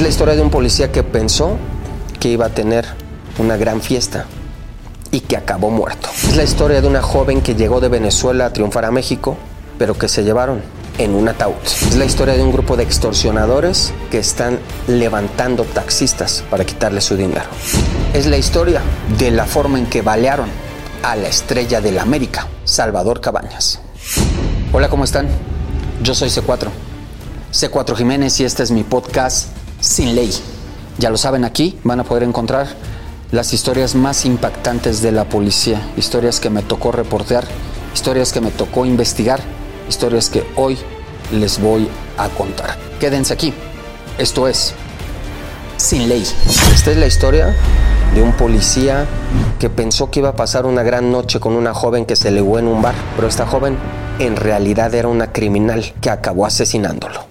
Es la historia de un policía que pensó que iba a tener una gran fiesta y que acabó muerto. Es la historia de una joven que llegó de Venezuela a triunfar a México, pero que se llevaron en un ataúd. Es la historia de un grupo de extorsionadores que están levantando taxistas para quitarle su dinero. Es la historia de la forma en que balearon a la estrella de la América, Salvador Cabañas. Hola, ¿cómo están? Yo soy C4. C4 Jiménez y este es mi podcast Sin Ley. Ya lo saben, aquí van a poder encontrar las historias más impactantes de la policía, historias que me tocó reportear, historias que me tocó investigar, historias que hoy les voy a contar. Quédense aquí. Esto es Sin Ley. Esta es la historia de un policía que pensó que iba a pasar una gran noche con una joven que se legó en un bar, pero esta joven en realidad era una criminal que acabó asesinándolo.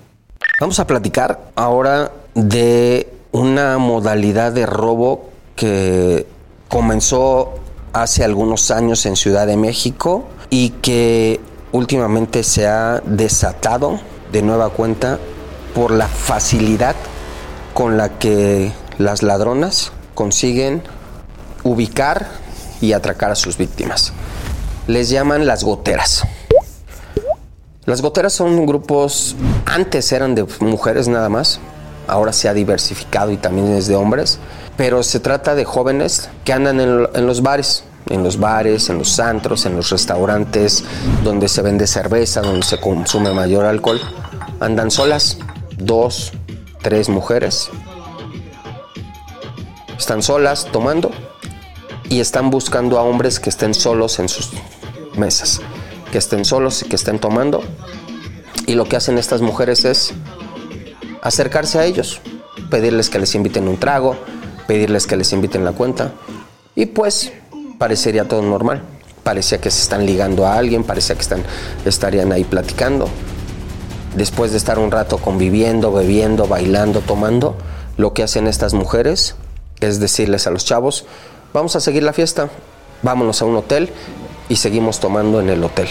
Vamos a platicar ahora de una modalidad de robo que comenzó hace algunos años en Ciudad de México y que últimamente se ha desatado de nueva cuenta por la facilidad con la que las ladronas consiguen ubicar y atracar a sus víctimas. Les llaman las goteras. Las goteras son grupos, antes eran de mujeres nada más, ahora se ha diversificado y también es de hombres, pero se trata de jóvenes que andan en, los bares, en los bares, en los antros, en los restaurantes, donde se vende cerveza, donde se consume mayor alcohol. Andan solas, dos, tres mujeres. Están solas tomando y están buscando a hombres que estén solos en sus mesas, que estén solos y que estén tomando. Y lo que hacen estas mujeres es acercarse a ellos, pedirles que les inviten un trago, pedirles que les inviten la cuenta. Y pues parecería todo normal. Parecía que se están ligando a alguien, parecía que están, estarían ahí platicando. Después de estar un rato conviviendo, bebiendo, bailando, tomando, lo que hacen estas mujeres es decirles a los chavos, vamos a seguir la fiesta, vámonos a un hotel y seguimos tomando en el hotel.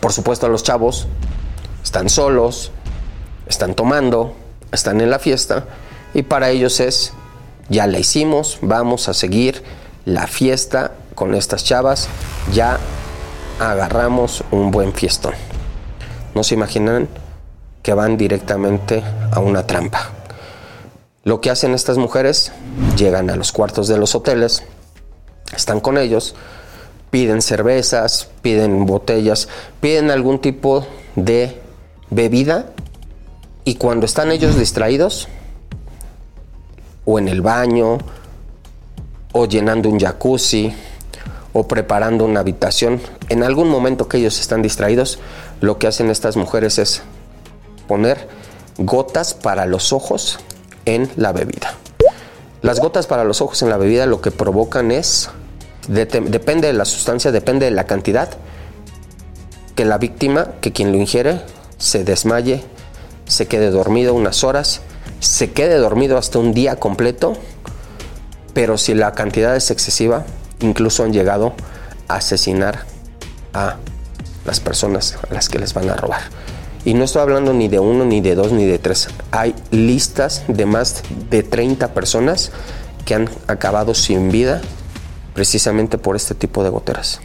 Por supuesto, los chavos están solos, están tomando, están en la fiesta y para ellos es, ya la hicimos, vamos a seguir la fiesta con estas chavas, ya agarramos un buen fiestón. No se imaginan que van directamente a una trampa. Lo que hacen estas mujeres, llegan a los cuartos de los hoteles, están con ellos, piden cervezas, piden botellas, piden algún tipo de bebida y cuando están ellos distraídos, o en el baño, o llenando un jacuzzi, o preparando una habitación, en algún momento que ellos están distraídos, lo que hacen estas mujeres es poner gotas para los ojos en la bebida. Las gotas para los ojos en la bebida lo que provocan es, depende de la sustancia, depende de la cantidad, que la víctima, que quien lo ingiere, se desmaye, se quede dormido unas horas, se quede dormido hasta un día completo, pero si la cantidad es excesiva, incluso han llegado a asesinar a las personas a las que les van a robar. Y no estoy hablando ni de uno, ni de dos, ni de tres. Hay listas de más de 30 personas que han acabado sin vida precisamente por este tipo de goteras.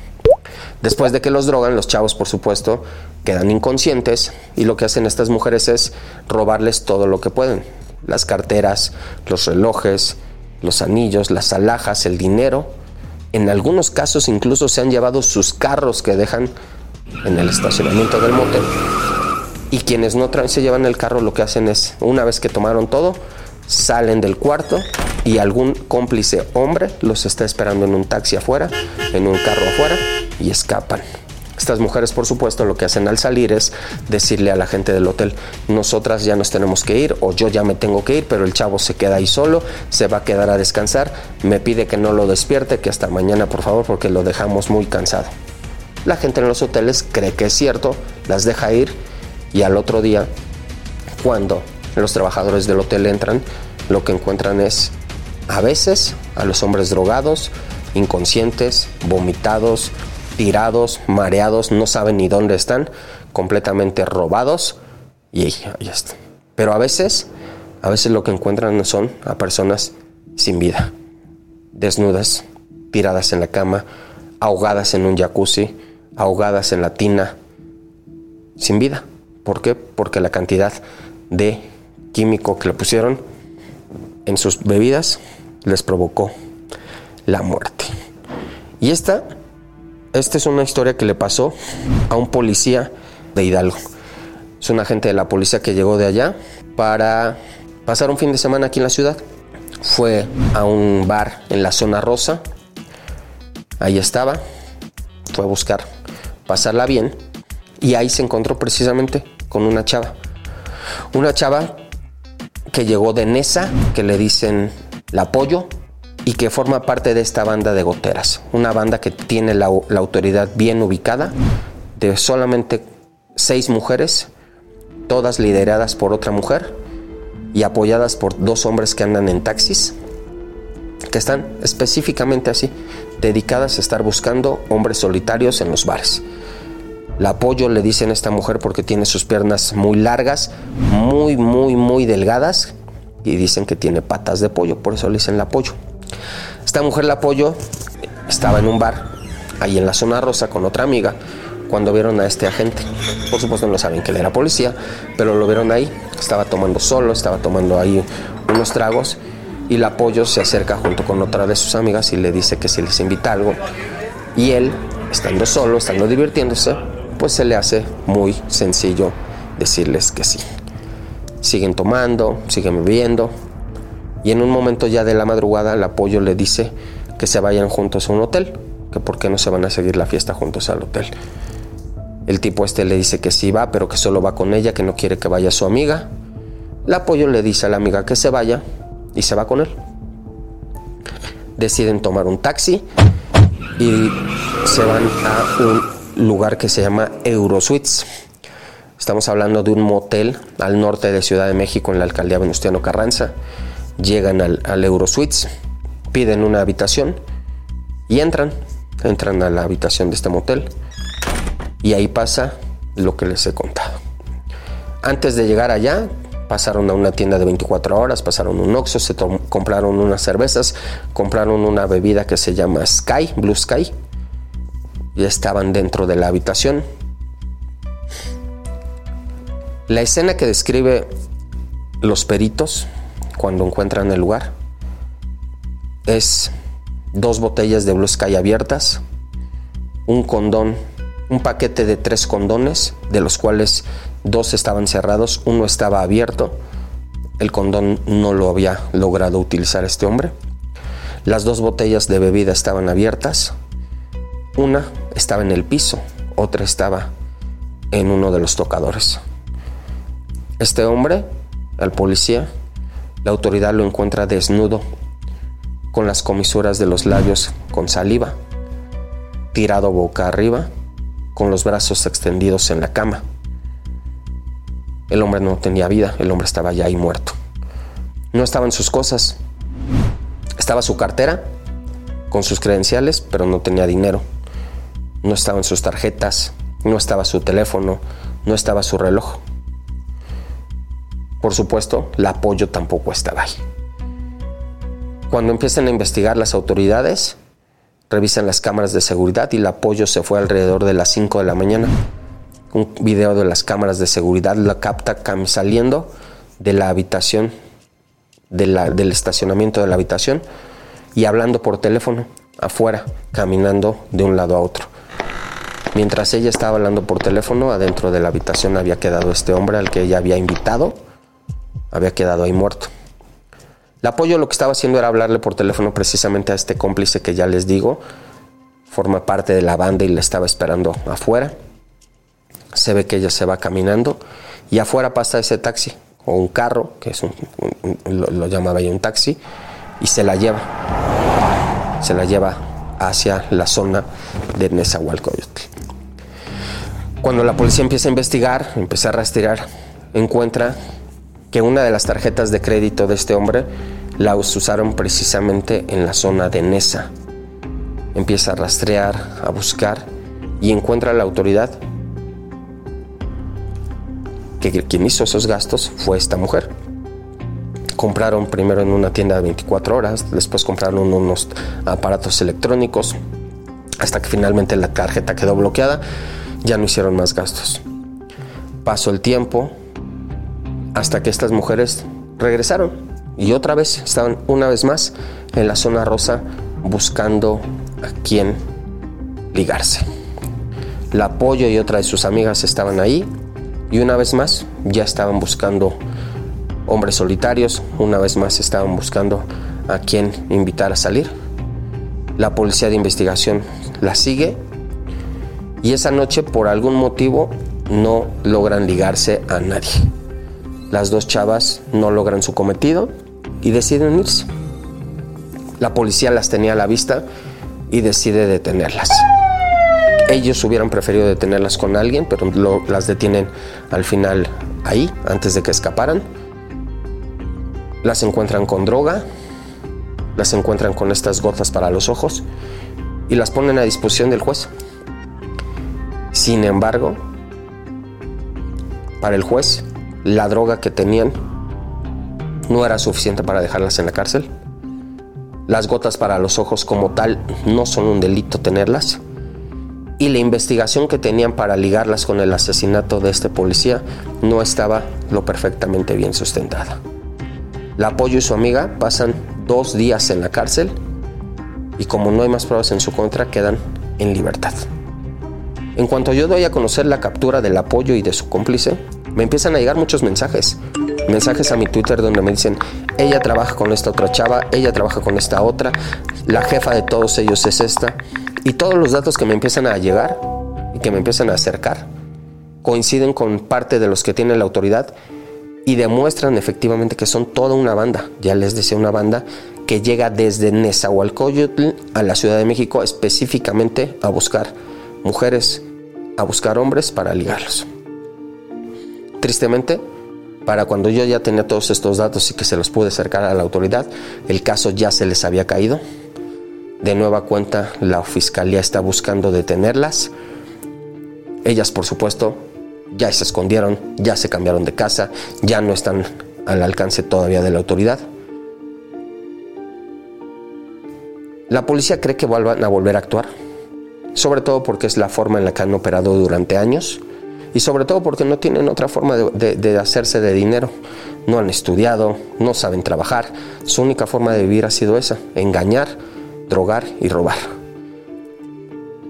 Después de que los drogan, los chavos, por supuesto, quedan inconscientes y lo que hacen estas mujeres es robarles todo lo que pueden. Las carteras, los relojes, los anillos, las alhajas, el dinero. En algunos casos incluso se han llevado sus carros que dejan en el estacionamiento del motel. Y quienes no se llevan el carro lo que hacen es, una vez que tomaron todo, salen del cuarto y algún cómplice hombre los está esperando en un taxi afuera, en un carro afuera y escapan. Estas mujeres, por supuesto, lo que hacen al salir es decirle a la gente del hotel, nosotras ya nos tenemos que ir o yo ya me tengo que ir, pero el chavo se queda ahí solo, se va a quedar a descansar, me pide que no lo despierte, que hasta mañana por favor porque lo dejamos muy cansado. La gente en los hoteles cree que es cierto, las deja ir y al otro día, cuando los trabajadores del hotel entran, lo que encuentran es a veces a los hombres drogados, inconscientes, vomitados, tirados, mareados, no saben ni dónde están, completamente robados y ya está. Pero a veces, a veces lo que encuentran son a personas sin vida, desnudas, tiradas en la cama, ahogadas en un jacuzzi, ahogadas en la tina, sin vida. ¿Por qué? Porque la cantidad de químico que le pusieron en sus bebidas les provocó la muerte. Y esta esta es una historia que le pasó a un policía de Hidalgo. Es un agente de la policía que llegó de allá para pasar un fin de semana aquí en la ciudad. Fue a un bar en la zona rosa. Ahí estaba. Fue a buscar pasarla bien. Y ahí se encontró precisamente con una chava. Una chava que llegó de Nesa, que le dicen la apoyo, y que forma parte de esta banda de goteras, una banda que tiene la, autoridad bien ubicada, de solamente seis mujeres, todas lideradas por otra mujer y apoyadas por dos hombres que andan en taxis, que están específicamente así, dedicadas a estar buscando hombres solitarios en los bares. La apoyo le dicen a esta mujer porque tiene sus piernas muy largas, muy, muy, muy delgadas y dicen que tiene patas de pollo, por eso le dicen la apoyo. Esta mujer la apoyó, estaba en un bar, ahí en la zona rosa con otra amiga, cuando vieron a este agente. Por supuesto no saben que él era policía, pero lo vieron ahí, estaba tomando solo, estaba tomando ahí unos tragos y la apoyo se acerca junto con otra de sus amigas y le dice que si les invita algo. Y él, estando solo, estando divirtiéndose, pues se le hace muy sencillo decirles que sí. Siguen tomando, siguen bebiendo, y en un momento ya de la madrugada el apoyo le dice que se vayan juntos a un hotel, que por qué no se van a seguir la fiesta juntos al hotel. El tipo este le dice que sí va, pero que solo va con ella, que no quiere que vaya su amiga. El apoyo le dice a la amiga que se vaya y se va con él. Deciden tomar un taxi y se van a un lugar que se llama Eurosuites. Estamos hablando de un motel al norte de Ciudad de México en la alcaldía Venustiano Carranza llegan al, al Eurosuites, piden una habitación y entran, entran a la habitación de este motel y ahí pasa lo que les he contado. Antes de llegar allá, pasaron a una tienda de 24 horas, pasaron un Oxxo, se compraron unas cervezas, compraron una bebida que se llama Sky, Blue Sky, estaban dentro de la habitación. La escena que describe los peritos cuando encuentran el lugar es dos botellas de Blue Sky abiertas, un condón, un paquete de tres condones, de los cuales dos estaban cerrados, uno estaba abierto, el condón no lo había logrado utilizar este hombre. Las dos botellas de bebida estaban abiertas, una estaba en el piso, otra estaba en uno de los tocadores. Este hombre, al policía, la autoridad lo encuentra desnudo, con las comisuras de los labios con saliva, tirado boca arriba, con los brazos extendidos en la cama. El hombre no tenía vida, el hombre estaba ya ahí muerto. No estaban sus cosas. Estaba su cartera con sus credenciales, pero no tenía dinero. No estaban sus tarjetas, no estaba su teléfono, no estaba su reloj. Por supuesto, el apoyo tampoco estaba ahí. Cuando empiezan a investigar las autoridades, revisan las cámaras de seguridad y el apoyo se fue alrededor de las 5 de la mañana. Un video de las cámaras de seguridad la capta saliendo de la habitación, del estacionamiento de la habitación y hablando por teléfono afuera, caminando de un lado a otro. Mientras ella estaba hablando por teléfono, adentro de la habitación había quedado este hombre al que ella había invitado, había quedado ahí muerto. El apoyo lo que estaba haciendo era hablarle por teléfono precisamente a este cómplice que ya les digo, forma parte de la banda y le estaba esperando afuera. Se ve que ella se va caminando y afuera pasa ese taxi o un carro, que es un, lo, llamaba un taxi, y se la lleva. Se la lleva hacia la zona de Nezahualcóyotl. Cuando la policía empieza a investigar, empieza a rastrear, encuentra que una de las tarjetas de crédito de este hombre la usaron precisamente en la zona de Nesa. Empieza a rastrear, a buscar y encuentra a la autoridad que quien hizo esos gastos fue esta mujer. Compraron primero en una tienda de 24 horas, después compraron unos aparatos electrónicos, hasta que finalmente la tarjeta quedó bloqueada, ya no hicieron más gastos. Pasó el tiempo hasta que estas mujeres regresaron y otra vez estaban una vez más en la zona rosa buscando a quién ligarse. La apoyo y otra de sus amigas estaban ahí y una vez más ya estaban buscando hombres solitarios, una vez más estaban buscando a quién invitar a salir. La policía de investigación la sigue y esa noche por algún motivo no logran ligarse a nadie. Las dos chavas no logran su cometido y deciden irse. La policía las tenía a la vista y decide detenerlas. Ellos hubieran preferido detenerlas con alguien, pero las detienen al final ahí, antes de que escaparan. Las encuentran con droga, las encuentran con estas gotas para los ojos y las ponen a disposición del juez. Sin embargo, para el juez, la droga que tenían no era suficiente para dejarlas en la cárcel. Las gotas para los ojos como tal no son un delito tenerlas y la investigación que tenían para ligarlas con el asesinato de este policía no estaba lo perfectamente bien sustentada. La apoyo y su amiga pasan dos días en la cárcel y como no hay más pruebas en su contra quedan en libertad. En cuanto yo doy a conocer la captura del apoyo y de su cómplice, me empiezan a llegar muchos mensajes. Mensajes a mi Twitter donde me dicen, ella trabaja con esta otra chava, ella trabaja con esta otra, la jefa de todos ellos es esta. Y todos los datos que me empiezan a llegar y que me empiezan a acercar coinciden con parte de los que tiene la autoridad y demuestran efectivamente que son toda una banda, ya les decía una banda que llega desde Nezahualcóyotl a la Ciudad de México específicamente a buscar mujeres, a buscar hombres para ligarlos. Tristemente, para cuando yo ya tenía todos estos datos y que se los pude acercar a la autoridad, el caso ya se les había caído de nueva cuenta, la fiscalía está buscando detenerlas. Ellas, por supuesto, ya se escondieron, ya se cambiaron de casa, ya no están al alcance todavía de la autoridad. La policía cree que vuelvan a volver a actuar, sobre todo porque es la forma en la que han operado durante años y sobre todo porque no tienen otra forma de, hacerse de dinero. No han estudiado, no saben trabajar, su única forma de vivir ha sido esa, engañar drogar y robar.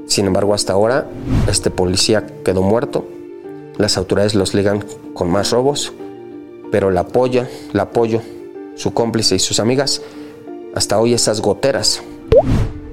Sin embargo, hasta ahora, este policía quedó muerto. Las autoridades los ligan con más robos, pero la apoya, la apoyo, su cómplice y sus amigas, hasta hoy esas goteras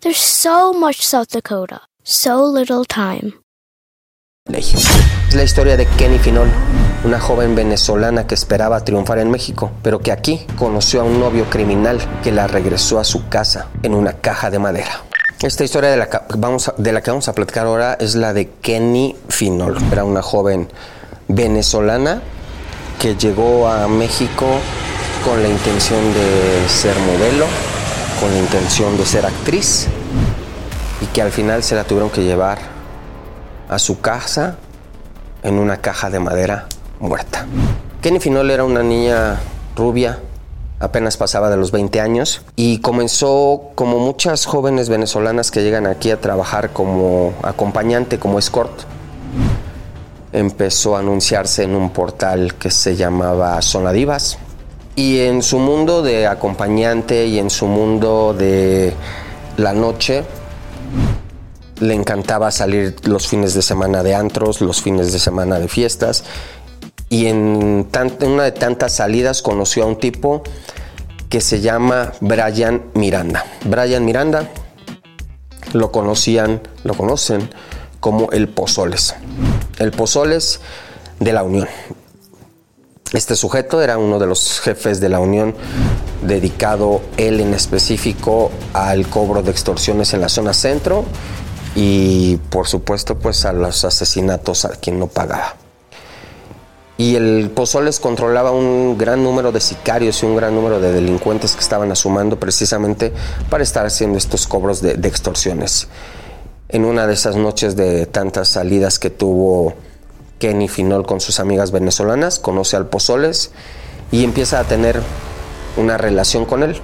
There's so much South Dakota, so little time. Es la historia de Kenny Finol, una joven venezolana que esperaba triunfar en México, pero que aquí conoció a un novio criminal que la regresó a su casa en una caja de madera. Esta historia de la, vamos de la que vamos a platicar ahora es la de Kenny Finol. Era una joven venezolana que llegó a México con la intención de ser modelo, con la intención de ser actriz y que al final se la tuvieron que llevar a su casa en una caja de madera muerta. Kenny Finol era una niña rubia, apenas pasaba de los 20 años y comenzó como muchas jóvenes venezolanas que llegan aquí a trabajar como acompañante, como escort. Empezó a anunciarse en un portal que se llamaba Zona Divas y en su mundo de acompañante y en su mundo de la noche le encantaba salir los fines de semana de antros, los fines de semana de fiestas y en, una de tantas salidas conoció a un tipo que se llama Brian Miranda. Brian Miranda lo conocían, lo conocen como el Pozoles. El Pozoles de la Unión. Este sujeto era uno de los jefes de la Unión dedicado él en específico al cobro de extorsiones en la zona centro y por supuesto pues a los asesinatos a quien no pagaba. Y el Pozoles controlaba un gran número de sicarios y un gran número de delincuentes que estaban asumando precisamente para estar haciendo estos cobros de, de extorsiones. En una de esas noches de tantas salidas que tuvo Kenny Finol con sus amigas venezolanas, conoce al Pozoles y empieza a tener una relación con él.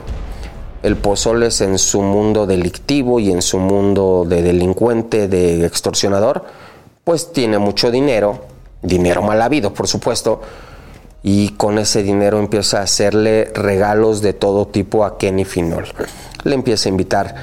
El Pozoles en su mundo delictivo y en su mundo de delincuente, de extorsionador, pues tiene mucho dinero, dinero mal habido, por supuesto, y con ese dinero empieza a hacerle regalos de todo tipo a Kenny Finol. Le empieza a invitar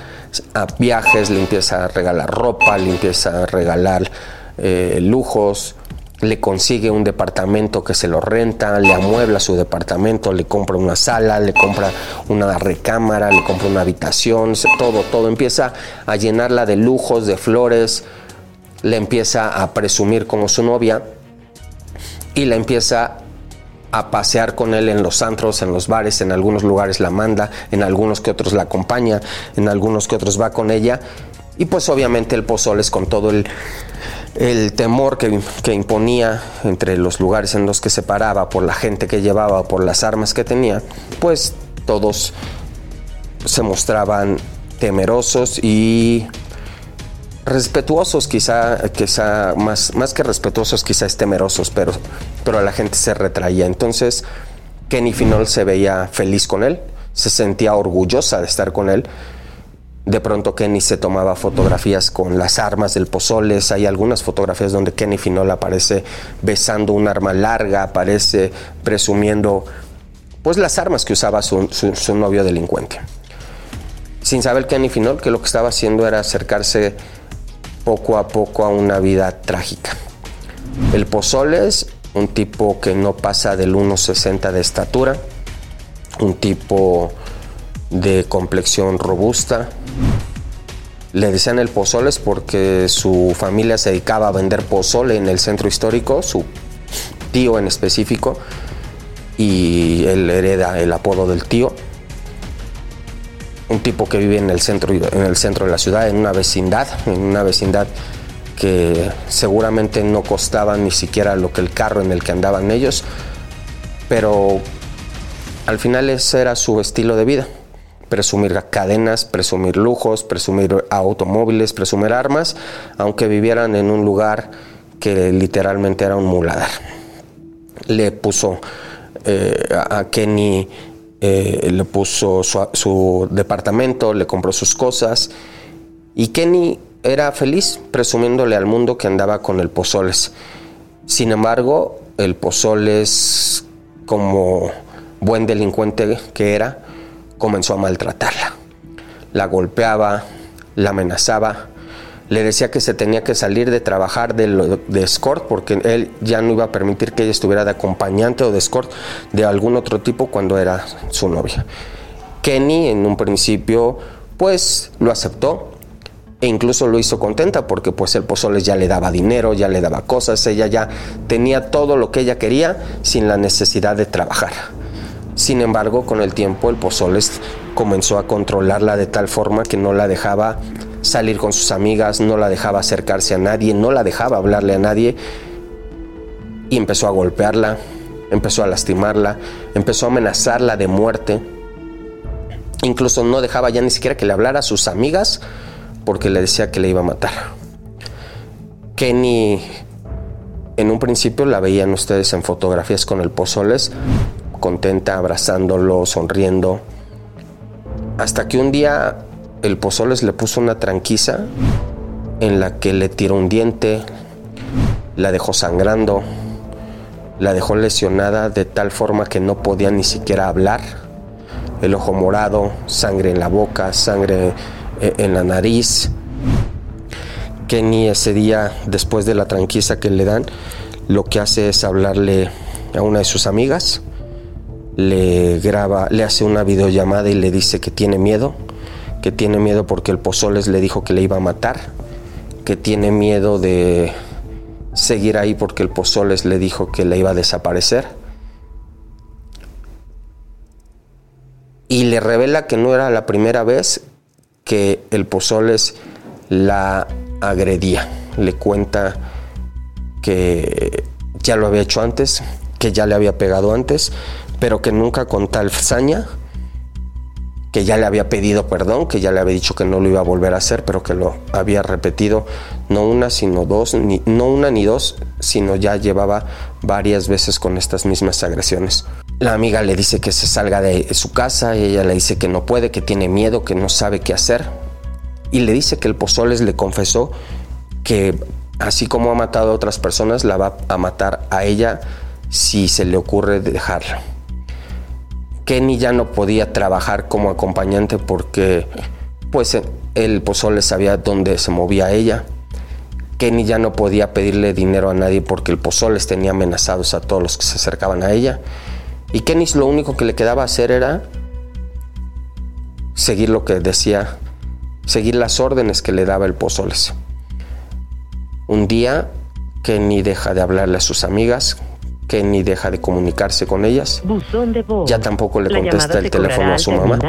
a viajes, le empieza a regalar ropa, le empieza a regalar eh, lujos, le consigue un departamento que se lo renta, le amuebla su departamento, le compra una sala, le compra una recámara, le compra una habitación, todo, todo empieza a llenarla de lujos, de flores, le empieza a presumir como su novia y la empieza a pasear con él en los antros, en los bares, en algunos lugares la manda, en algunos que otros la acompaña, en algunos que otros va con ella. Y pues obviamente el Pozoles con todo el, el temor que, que, imponía entre los lugares en los que se paraba, por la gente que llevaba, por las armas que tenía, pues todos se mostraban temerosos y respetuosos, quizá, quizá más, más que respetuosos, quizás temerosos, pero, pero la gente se retraía. Entonces, Kenny Finol se veía feliz con él, se sentía orgullosa de estar con él. De pronto Kenny se tomaba fotografías con las armas del Pozoles. Hay algunas fotografías donde Kenny Finol aparece besando un arma larga, aparece presumiendo pues las armas que usaba su, su, su novio delincuente. Sin saber Kenny Finol que lo que estaba haciendo era acercarse poco a poco a una vida trágica. El Pozoles, un tipo que no pasa del 1,60 de estatura, un tipo de complexión robusta. Le decían el Pozoles porque su familia se dedicaba a vender pozole en el centro histórico, su tío en específico, y él hereda el apodo del tío un tipo que vive en el centro, en el centro de la ciudad, en una vecindad, en una vecindad que seguramente no costaba ni siquiera lo que el carro en el que andaban ellos, pero al final ese era su estilo de vida. Presumir cadenas, presumir lujos, presumir automóviles, presumir armas, aunque vivieran en un lugar que literalmente era un muladar. Le puso eh, a Kenny eh, le puso su, su, departamento, le compró sus cosas y Kenny era feliz presumiéndole al mundo que andaba con el Pozoles. Sin embargo, el Pozoles, como buen delincuente que era, comenzó a maltratarla. La golpeaba, la amenazaba, le decía que se tenía que salir de trabajar de, escort porque él ya no iba a permitir que ella estuviera de acompañante o de escort de algún otro tipo cuando era su novia. Kenny en un principio pues lo aceptó e incluso lo hizo contenta porque pues el pozole ya le daba dinero, ya le daba cosas, ella ya tenía todo lo que ella quería sin la necesidad de trabajar. Sin embargo, con el tiempo el Pozoles comenzó a controlarla de tal forma que no la dejaba salir con sus amigas, no la dejaba acercarse a nadie, no la dejaba hablarle a nadie y empezó a golpearla, empezó a lastimarla, empezó a amenazarla de muerte. Incluso no dejaba ya ni siquiera que le hablara a sus amigas porque le decía que le iba a matar. Kenny, en un principio la veían ustedes en fotografías con el Pozoles, contenta, abrazándolo, sonriendo, hasta que un día el Pozoles le puso una tranquiza en la que le tiró un diente, la dejó sangrando, la dejó lesionada de tal forma que no podía ni siquiera hablar, el ojo morado, sangre en la boca, sangre eh, en la nariz. Kenny ese día, después de la tranquiza que le dan, lo que hace es hablarle a una de sus amigas, le graba, le hace una videollamada y le dice que tiene miedo, que tiene miedo porque el Pozoles le dijo que le iba a matar, que tiene miedo de seguir ahí porque el Pozoles le dijo que le iba a desaparecer. Y le revela que no era la primera vez que el Pozoles la agredía. Le cuenta que ya lo había hecho antes, que ya le había pegado antes, pero que nunca con tal saña que ya le había pedido perdón, que ya le había dicho que no lo iba a volver a hacer, pero que lo había repetido no una, sino dos, ni, no una ni dos, sino ya llevaba varias veces con estas mismas agresiones. La amiga le dice que se salga de su casa y ella le dice que no puede, que tiene miedo, que no sabe qué hacer. Y le dice que el Pozoles le confesó que así como ha matado a otras personas, la va a matar a ella si se le ocurre dejarla. Kenny ya no podía trabajar como acompañante porque pues el pozole sabía dónde se movía ella. Kenny ya no podía pedirle dinero a nadie porque el Pozoles tenía amenazados a todos los que se acercaban a ella. Y Kenny lo único que le quedaba hacer era seguir lo que decía, seguir las órdenes que le daba el Pozoles. Un día Kenny deja de hablarle a sus amigas, ni deja de comunicarse con ellas. Ya tampoco le contesta el teléfono a su mamá.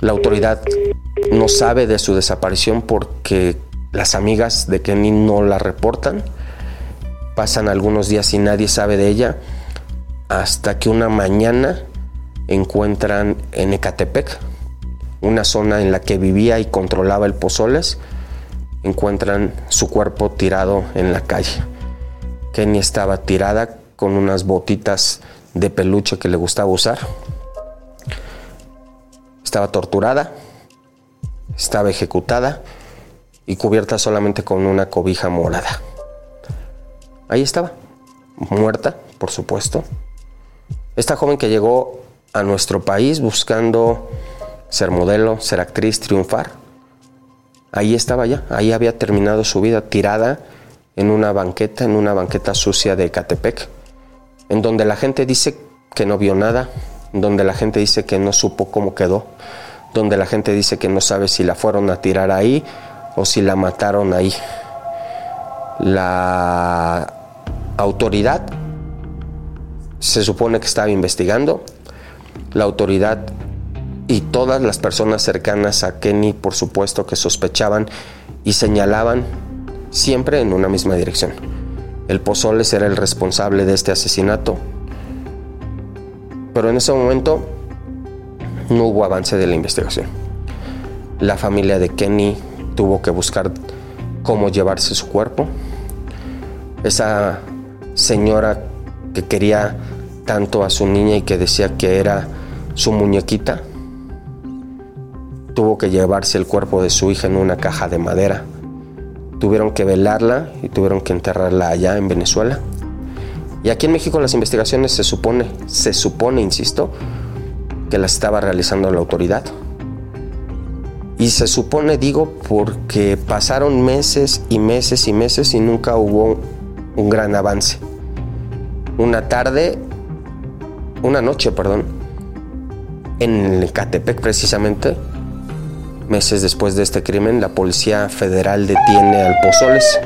La autoridad no sabe de su desaparición porque las amigas de Kenny no la reportan. Pasan algunos días y nadie sabe de ella hasta que una mañana encuentran en Ecatepec, una zona en la que vivía y controlaba el Pozoles, encuentran su cuerpo tirado en la calle. Kenny estaba tirada con unas botitas de peluche que le gustaba usar. Estaba torturada, estaba ejecutada y cubierta solamente con una cobija morada. Ahí estaba, muerta, por supuesto. Esta joven que llegó a nuestro país buscando ser modelo, ser actriz, triunfar. Ahí estaba ya, ahí había terminado su vida tirada en una banqueta, en una banqueta sucia de Catepec, en donde la gente dice que no vio nada, donde la gente dice que no supo cómo quedó, donde la gente dice que no sabe si la fueron a tirar ahí o si la mataron ahí. La autoridad se supone que estaba investigando, la autoridad y todas las personas cercanas a Kenny, por supuesto, que sospechaban y señalaban siempre en una misma dirección. El Pozoles era el responsable de este asesinato. Pero en ese momento no hubo avance de la investigación. La familia de Kenny tuvo que buscar cómo llevarse su cuerpo. Esa señora que quería tanto a su niña y que decía que era su muñequita, tuvo que llevarse el cuerpo de su hija en una caja de madera tuvieron que velarla y tuvieron que enterrarla allá en Venezuela. Y aquí en México las investigaciones se supone, se supone, insisto, que las estaba realizando la autoridad. Y se supone, digo, porque pasaron meses y meses y meses y nunca hubo un gran avance. Una tarde, una noche, perdón, en Catepec precisamente, meses después de este crimen, la Policía Federal detiene al Pozoles.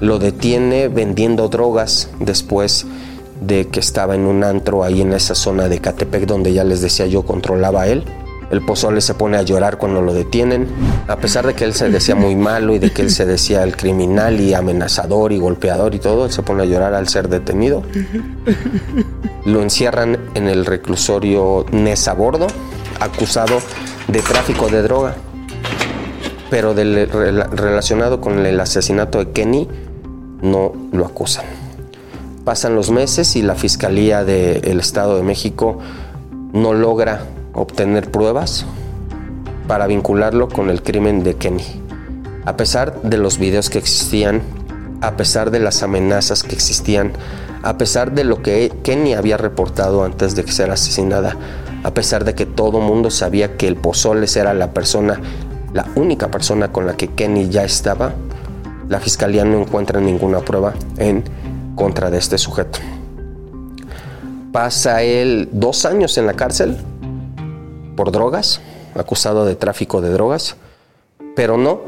Lo detiene vendiendo drogas después de que estaba en un antro ahí en esa zona de Catepec donde ya les decía yo controlaba él. El pozole se pone a llorar cuando lo detienen, a pesar de que él se decía muy malo y de que él se decía el criminal y amenazador y golpeador y todo, él se pone a llorar al ser detenido. Lo encierran en el reclusorio Nesa Bordo, acusado de tráfico de droga, pero relacionado con el asesinato de Kenny, no lo acusan. Pasan los meses y la Fiscalía del Estado de México no logra obtener pruebas para vincularlo con el crimen de Kenny. A pesar de los videos que existían, a pesar de las amenazas que existían, a pesar de lo que Kenny había reportado antes de ser asesinada, a pesar de que todo mundo sabía que el Pozoles era la persona, la única persona con la que Kenny ya estaba, la fiscalía no encuentra ninguna prueba en contra de este sujeto. Pasa él dos años en la cárcel por drogas, acusado de tráfico de drogas, pero no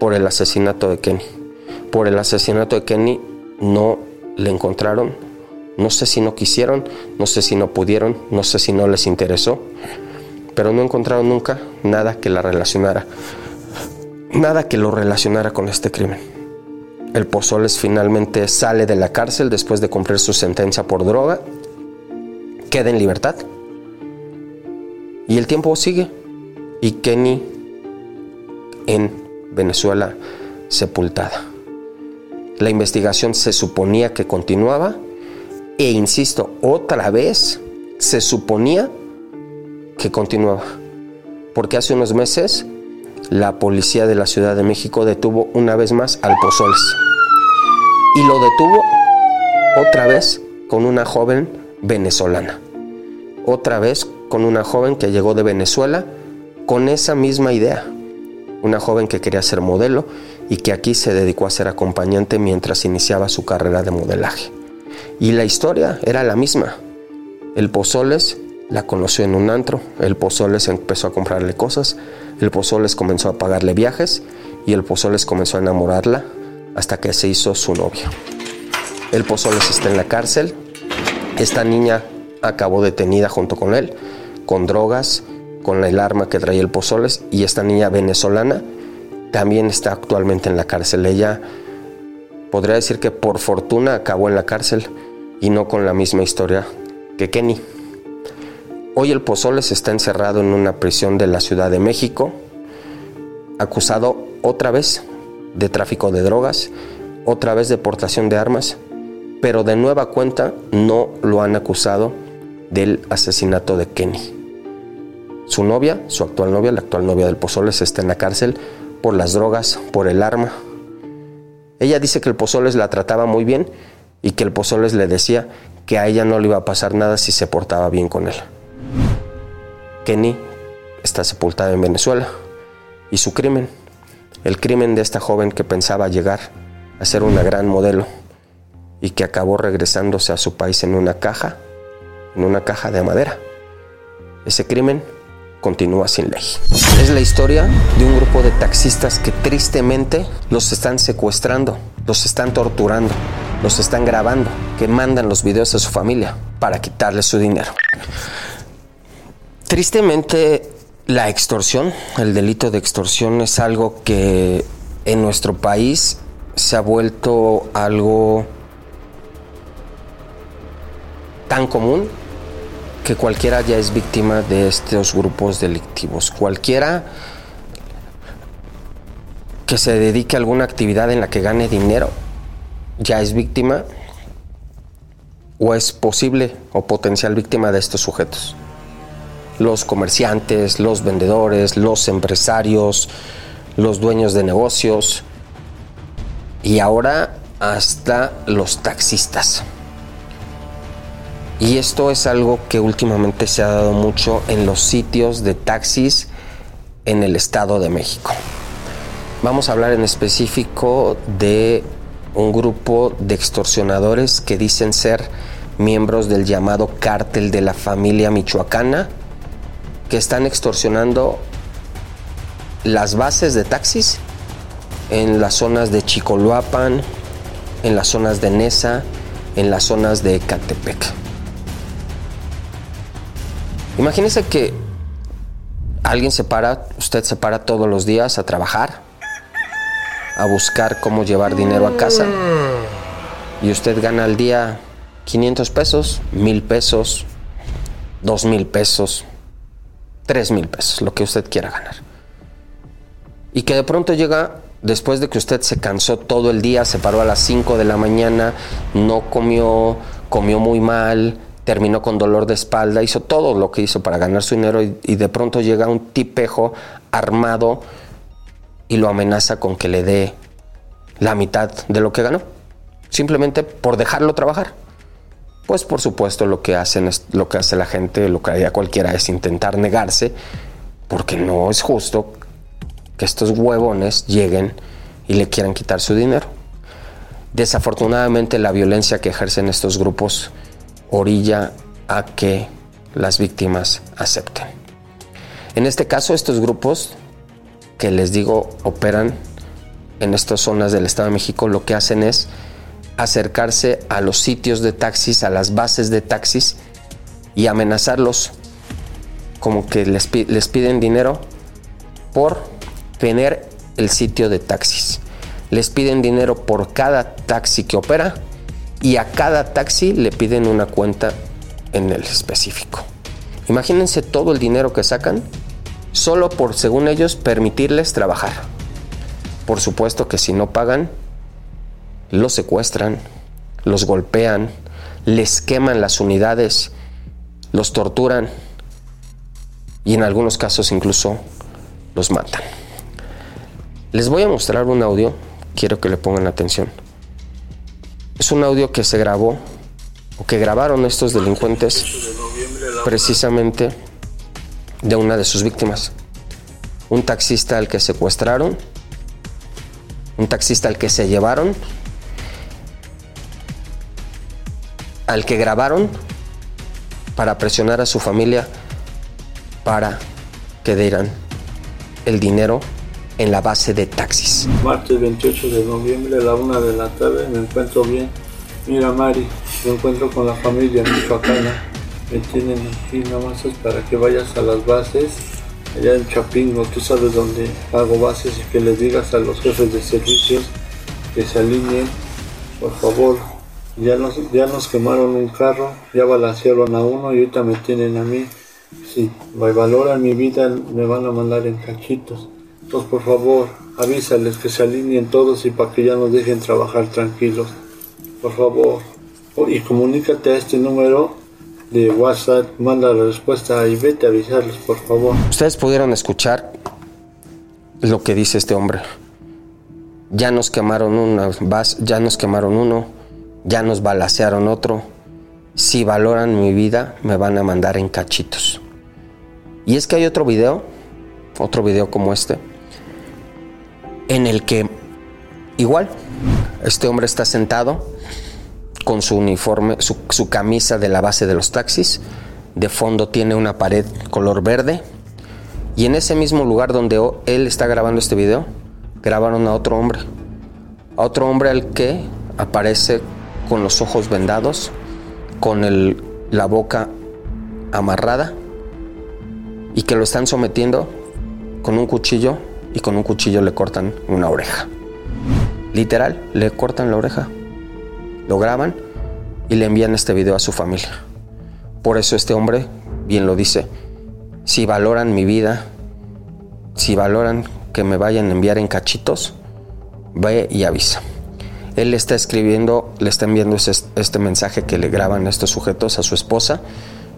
por el asesinato de Kenny. Por el asesinato de Kenny no le encontraron, no sé si no quisieron, no sé si no pudieron, no sé si no les interesó, pero no encontraron nunca nada que la relacionara, nada que lo relacionara con este crimen. El Pozoles finalmente sale de la cárcel después de cumplir su sentencia por droga, queda en libertad y el tiempo sigue. Y Kenny en Venezuela sepultada. La investigación se suponía que continuaba e insisto, otra vez se suponía que continuaba. Porque hace unos meses la policía de la Ciudad de México detuvo una vez más al Pozoles. Y lo detuvo otra vez con una joven venezolana. Otra vez con una joven que llegó de Venezuela con esa misma idea. Una joven que quería ser modelo y que aquí se dedicó a ser acompañante mientras iniciaba su carrera de modelaje. Y la historia era la misma. El Pozoles la conoció en un antro, el Pozoles empezó a comprarle cosas, el Pozoles comenzó a pagarle viajes y el Pozoles comenzó a enamorarla hasta que se hizo su novio. El Pozoles está en la cárcel, esta niña acabó detenida junto con él, con drogas, con el arma que traía el Pozoles y esta niña venezolana también está actualmente en la cárcel. Ella podría decir que por fortuna acabó en la cárcel y no con la misma historia que Kenny. Hoy el Pozoles está encerrado en una prisión de la Ciudad de México, acusado otra vez de tráfico de drogas, otra vez de portación de armas, pero de nueva cuenta no lo han acusado del asesinato de Kenny. Su novia, su actual novia, la actual novia del Pozoles, está en la cárcel por las drogas, por el arma. Ella dice que el Pozoles la trataba muy bien y que el Pozoles le decía que a ella no le iba a pasar nada si se portaba bien con él. Kenny está sepultada en Venezuela y su crimen, el crimen de esta joven que pensaba llegar a ser una gran modelo y que acabó regresándose a su país en una caja en una caja de madera. Ese crimen continúa sin ley. Es la historia de un grupo de taxistas que tristemente los están secuestrando, los están torturando, los están grabando, que mandan los videos a su familia para quitarles su dinero. Tristemente, la extorsión, el delito de extorsión es algo que en nuestro país se ha vuelto algo tan común que cualquiera ya es víctima de estos grupos delictivos. Cualquiera que se dedique a alguna actividad en la que gane dinero ya es víctima o es posible o potencial víctima de estos sujetos. Los comerciantes, los vendedores, los empresarios, los dueños de negocios y ahora hasta los taxistas. Y esto es algo que últimamente se ha dado mucho en los sitios de taxis en el Estado de México. Vamos a hablar en específico de un grupo de extorsionadores que dicen ser miembros del llamado cártel de la familia michoacana, que están extorsionando las bases de taxis en las zonas de Chicoloapan, en las zonas de Nesa, en las zonas de Catepec. Imagínense que alguien se para, usted se para todos los días a trabajar, a buscar cómo llevar dinero a casa y usted gana al día 500 pesos, 1000 pesos, 2000 pesos, 3000 pesos, lo que usted quiera ganar. Y que de pronto llega después de que usted se cansó todo el día, se paró a las 5 de la mañana, no comió, comió muy mal, terminó con dolor de espalda, hizo todo lo que hizo para ganar su dinero y, y, de pronto llega un tipejo armado y lo amenaza con que le dé la mitad de lo que ganó, simplemente por dejarlo trabajar. Pues por supuesto lo que hacen es, lo que hace la gente, lo que haría cualquiera es intentar negarse, porque no es justo que estos huevones lleguen y le quieran quitar su dinero. Desafortunadamente la violencia que ejercen estos grupos orilla a que las víctimas acepten. En este caso, estos grupos que les digo operan en estas zonas del Estado de México, lo que hacen es acercarse a los sitios de taxis, a las bases de taxis y amenazarlos como que les, les piden dinero por tener el sitio de taxis. Les piden dinero por cada taxi que opera y a cada taxi le piden una cuenta en el específico. Imagínense todo el dinero que sacan solo por, según ellos, permitirles trabajar. Por supuesto que si no pagan, los secuestran, los golpean, les queman las unidades, los torturan y en algunos casos incluso los matan. Les voy a mostrar un audio, quiero que le pongan atención. Es un audio que se grabó o que grabaron estos delincuentes precisamente de una de sus víctimas. Un taxista al que secuestraron, un taxista al que se llevaron, al que grabaron para presionar a su familia para que dieran el dinero en la base de taxis. Martes 28 de noviembre a la una de la tarde me encuentro bien. Mira Mari, me encuentro con la familia michoacana. Me tienen aquí nada más es para que vayas a las bases allá en Chapingo, tú sabes dónde hago bases y que les digas a los jefes de servicios que se alineen, por favor. Ya nos, ya nos quemaron un carro, ya balancearon a uno y ahorita me tienen a mí. Si valoran mi vida, me van a mandar en cachitos. Entonces, por favor, avísales que se alineen todos y para que ya nos dejen trabajar tranquilos. Por favor. Y comunícate a este número de WhatsApp, manda la respuesta y vete a avisarles, por favor. Ustedes pudieron escuchar lo que dice este hombre. Ya nos quemaron una ya nos quemaron uno, ya nos balacearon otro. Si valoran mi vida, me van a mandar en cachitos. Y es que hay otro video, otro video como este, en el que igual este hombre está sentado con su uniforme, su, camisa de la base de los taxis, de fondo tiene una pared color verde y en ese mismo lugar donde él está grabando este video, grabaron a otro hombre, a otro hombre al que aparece con los ojos vendados, con el, la boca amarrada y que lo están sometiendo con un cuchillo y con un cuchillo le cortan una oreja. Literal, le cortan la oreja. Lo graban y le envían este video a su familia. Por eso este hombre, bien lo dice, si valoran mi vida, si valoran que me vayan a enviar en cachitos, ve y avisa. Él le está escribiendo, le está enviando este, mensaje que le graban estos sujetos a su esposa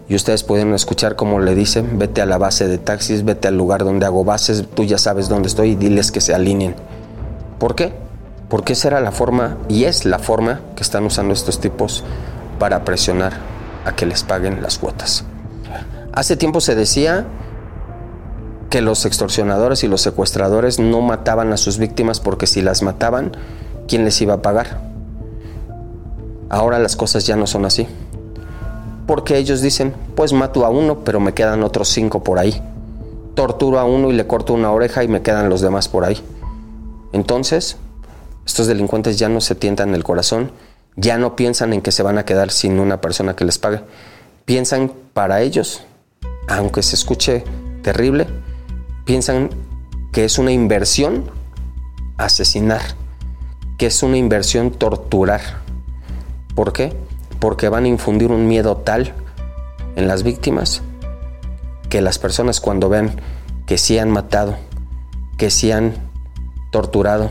y ustedes pueden escuchar cómo le dicen, vete a la base de taxis, vete al lugar donde hago bases, tú ya sabes dónde estoy y diles que se alineen. ¿Por qué? Porque esa era la forma y es la forma que están usando estos tipos para presionar a que les paguen las cuotas. Hace tiempo se decía que los extorsionadores y los secuestradores no mataban a sus víctimas porque si las mataban, ¿quién les iba a pagar? Ahora las cosas ya no son así. Porque ellos dicen, pues mato a uno, pero me quedan otros cinco por ahí. Torturo a uno y le corto una oreja y me quedan los demás por ahí. Entonces, estos delincuentes ya no se tientan el corazón, ya no piensan en que se van a quedar sin una persona que les pague. Piensan para ellos, aunque se escuche terrible, piensan que es una inversión asesinar, que es una inversión torturar. ¿Por qué? Porque van a infundir un miedo tal en las víctimas que las personas cuando vean que sí han matado, que sí han torturado,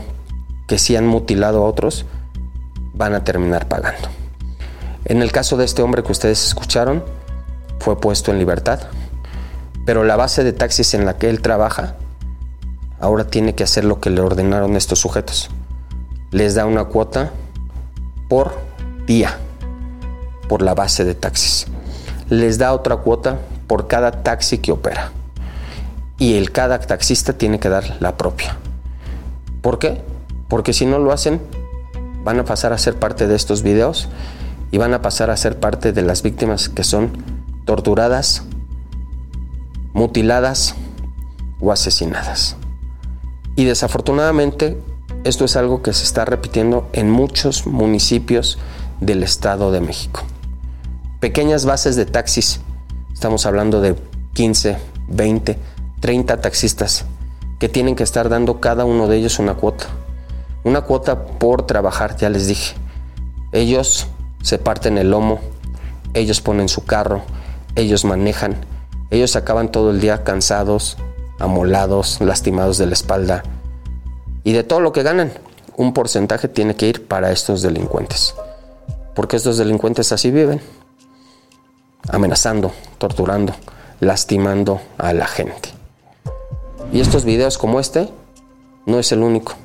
que sí han mutilado a otros, van a terminar pagando. En el caso de este hombre que ustedes escucharon, fue puesto en libertad, pero la base de taxis en la que él trabaja ahora tiene que hacer lo que le ordenaron estos sujetos. Les da una cuota por día, por la base de taxis. Les da otra cuota por cada taxi que opera. Y el cada taxista tiene que dar la propia. ¿Por qué? Porque si no lo hacen, van a pasar a ser parte de estos videos y van a pasar a ser parte de las víctimas que son torturadas, mutiladas o asesinadas. Y desafortunadamente esto es algo que se está repitiendo en muchos municipios del Estado de México. Pequeñas bases de taxis, estamos hablando de 15, 20, 30 taxistas que tienen que estar dando cada uno de ellos una cuota. Una cuota por trabajar, ya les dije. Ellos se parten el lomo, ellos ponen su carro, ellos manejan, ellos acaban todo el día cansados, amolados, lastimados de la espalda. Y de todo lo que ganan, un porcentaje tiene que ir para estos delincuentes. Porque estos delincuentes así viven. Amenazando, torturando, lastimando a la gente. Y estos videos como este no es el único.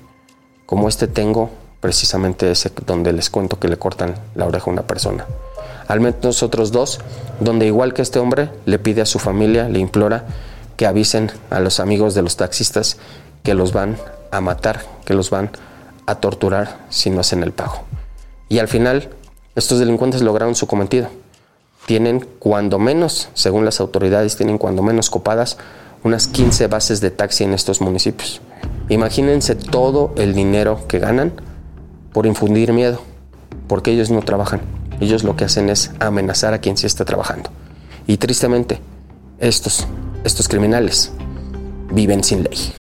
Como este tengo precisamente ese donde les cuento que le cortan la oreja a una persona al menos otros dos, donde igual que este hombre le pide a su familia, le implora que avisen a los amigos de los taxistas que los van a matar, que los van a torturar si no hacen el pago. Y al final, estos delincuentes lograron su cometido. Tienen cuando menos, según las autoridades, tienen cuando menos copadas unas 15 bases de taxi en estos municipios. Imagínense todo el dinero que ganan por infundir miedo, porque ellos no trabajan. Ellos lo que hacen es amenazar a quien sí está trabajando. Y tristemente, estos, estos criminales viven sin ley.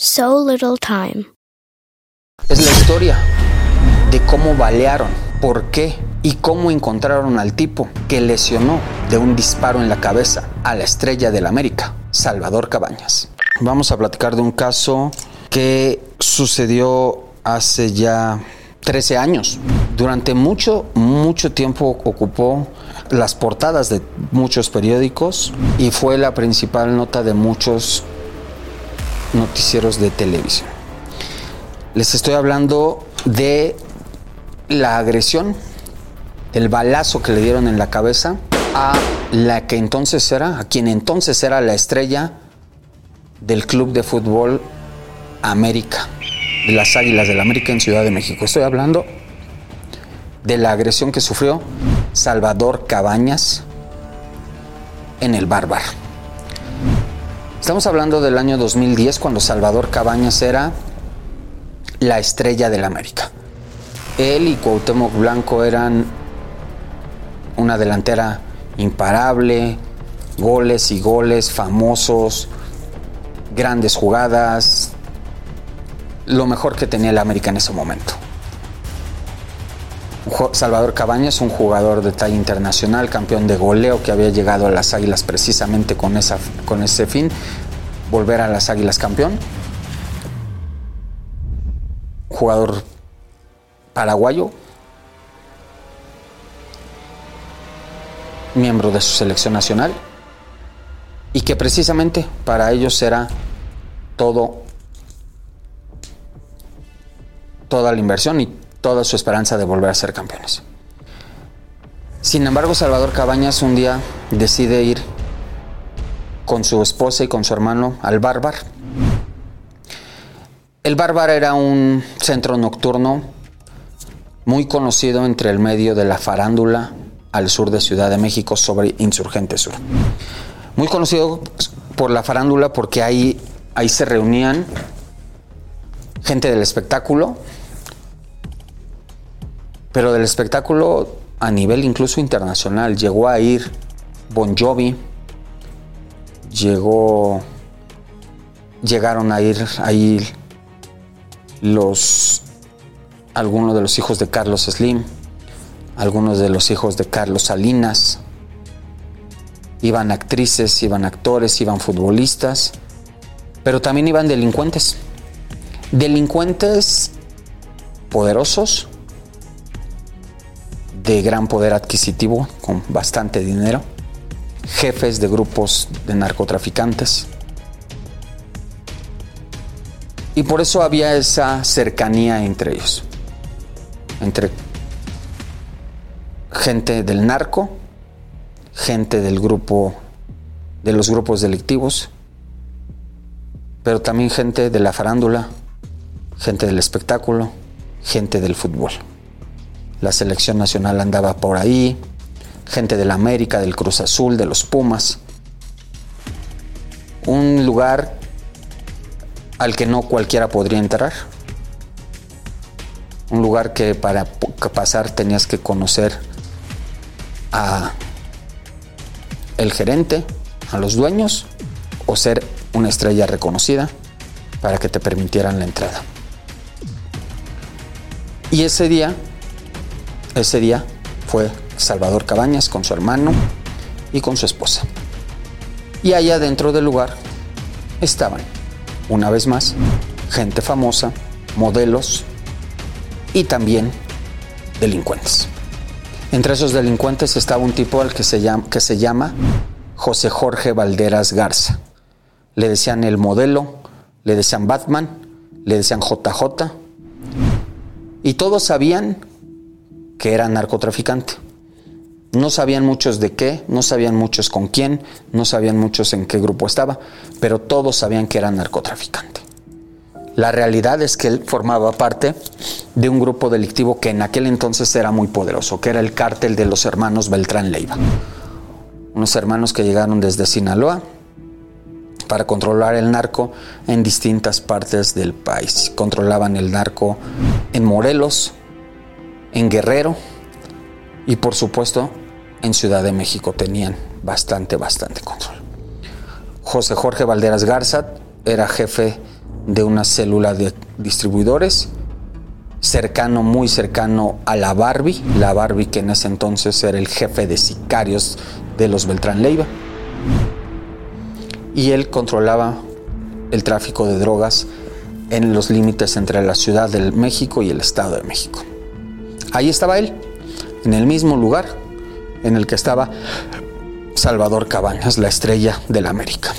so little time. Es la historia de cómo balearon, por qué y cómo encontraron al tipo que lesionó de un disparo en la cabeza a la estrella del América, Salvador Cabañas. Vamos a platicar de un caso que sucedió hace ya 13 años. Durante mucho, mucho tiempo ocupó las portadas de muchos periódicos y fue la principal nota de muchos noticieros de televisión. Les estoy hablando de la agresión, el balazo que le dieron en la cabeza a la que entonces era, a quien entonces era la estrella del Club de Fútbol América, de las Águilas del América en Ciudad de México. Estoy hablando de la agresión que sufrió Salvador Cabañas en el Bárbaro. Estamos hablando del año 2010 cuando Salvador Cabañas era la estrella del América. Él y Cuauhtémoc Blanco eran una delantera imparable, goles y goles famosos, grandes jugadas, lo mejor que tenía el América en ese momento. Salvador Cabañas, un jugador de talla internacional, campeón de goleo que había llegado a las Águilas precisamente con, con ese fin, volver a las Águilas campeón. Jugador paraguayo, miembro de su selección nacional, y que precisamente para ellos era todo, toda la inversión y toda su esperanza de volver a ser campeones. Sin embargo, Salvador Cabañas un día decide ir con su esposa y con su hermano al Bárbaro. El Bárbaro era un centro nocturno muy conocido entre el medio de la farándula al sur de Ciudad de México sobre Insurgente Sur. Muy conocido por la farándula porque ahí, ahí se reunían gente del espectáculo, pero del espectáculo a nivel incluso internacional. Llegó a ir Bon Jovi, llegó, llegaron a ir ahí los, algunos de los hijos de Carlos Slim, algunos de los hijos de Carlos Salinas, iban actrices, iban actores, iban futbolistas, pero también iban delincuentes. Delincuentes poderosos de gran poder adquisitivo, con bastante dinero, jefes de grupos de narcotraficantes. Y por eso había esa cercanía entre ellos, entre gente del narco, gente del grupo, de los grupos delictivos, pero también gente de la farándula, gente del espectáculo, gente del fútbol la selección nacional andaba por ahí, gente de la América, del Cruz Azul, de los Pumas. Un lugar al que no cualquiera podría entrar. Un lugar que para pasar tenías que conocer a el gerente, a los dueños o ser una estrella reconocida para que te permitieran la entrada. Y ese día ese día fue Salvador Cabañas con su hermano y con su esposa. Y allá dentro del lugar estaban, una vez más, gente famosa, modelos y también delincuentes. Entre esos delincuentes estaba un tipo al que se llama, José Jorge Valderas Garza. Le decían el modelo, le decían Batman, le decían JJ. Y todos sabían que era narcotraficante. No sabían muchos de qué, no sabían muchos con quién, no sabían muchos en qué grupo estaba, pero todos sabían que era narcotraficante. La realidad es que él formaba parte de un grupo delictivo que en aquel entonces era muy poderoso, que era el cártel de los hermanos Beltrán Leiva. Unos hermanos que llegaron desde Sinaloa para controlar el narco en distintas partes del país. Controlaban el narco en Morelos, en Guerrero y por supuesto en Ciudad de México tenían bastante, bastante control. José Jorge Valderas Garza era jefe de una célula de distribuidores cercano, muy cercano a la Barbie, la Barbie que en ese entonces era el jefe de sicarios de los Beltrán Leiva. Y él controlaba el tráfico de drogas en los límites entre la Ciudad de México y el Estado de México. Ahí estaba él, en el mismo lugar en el que estaba Salvador Cabañas, la estrella de la América.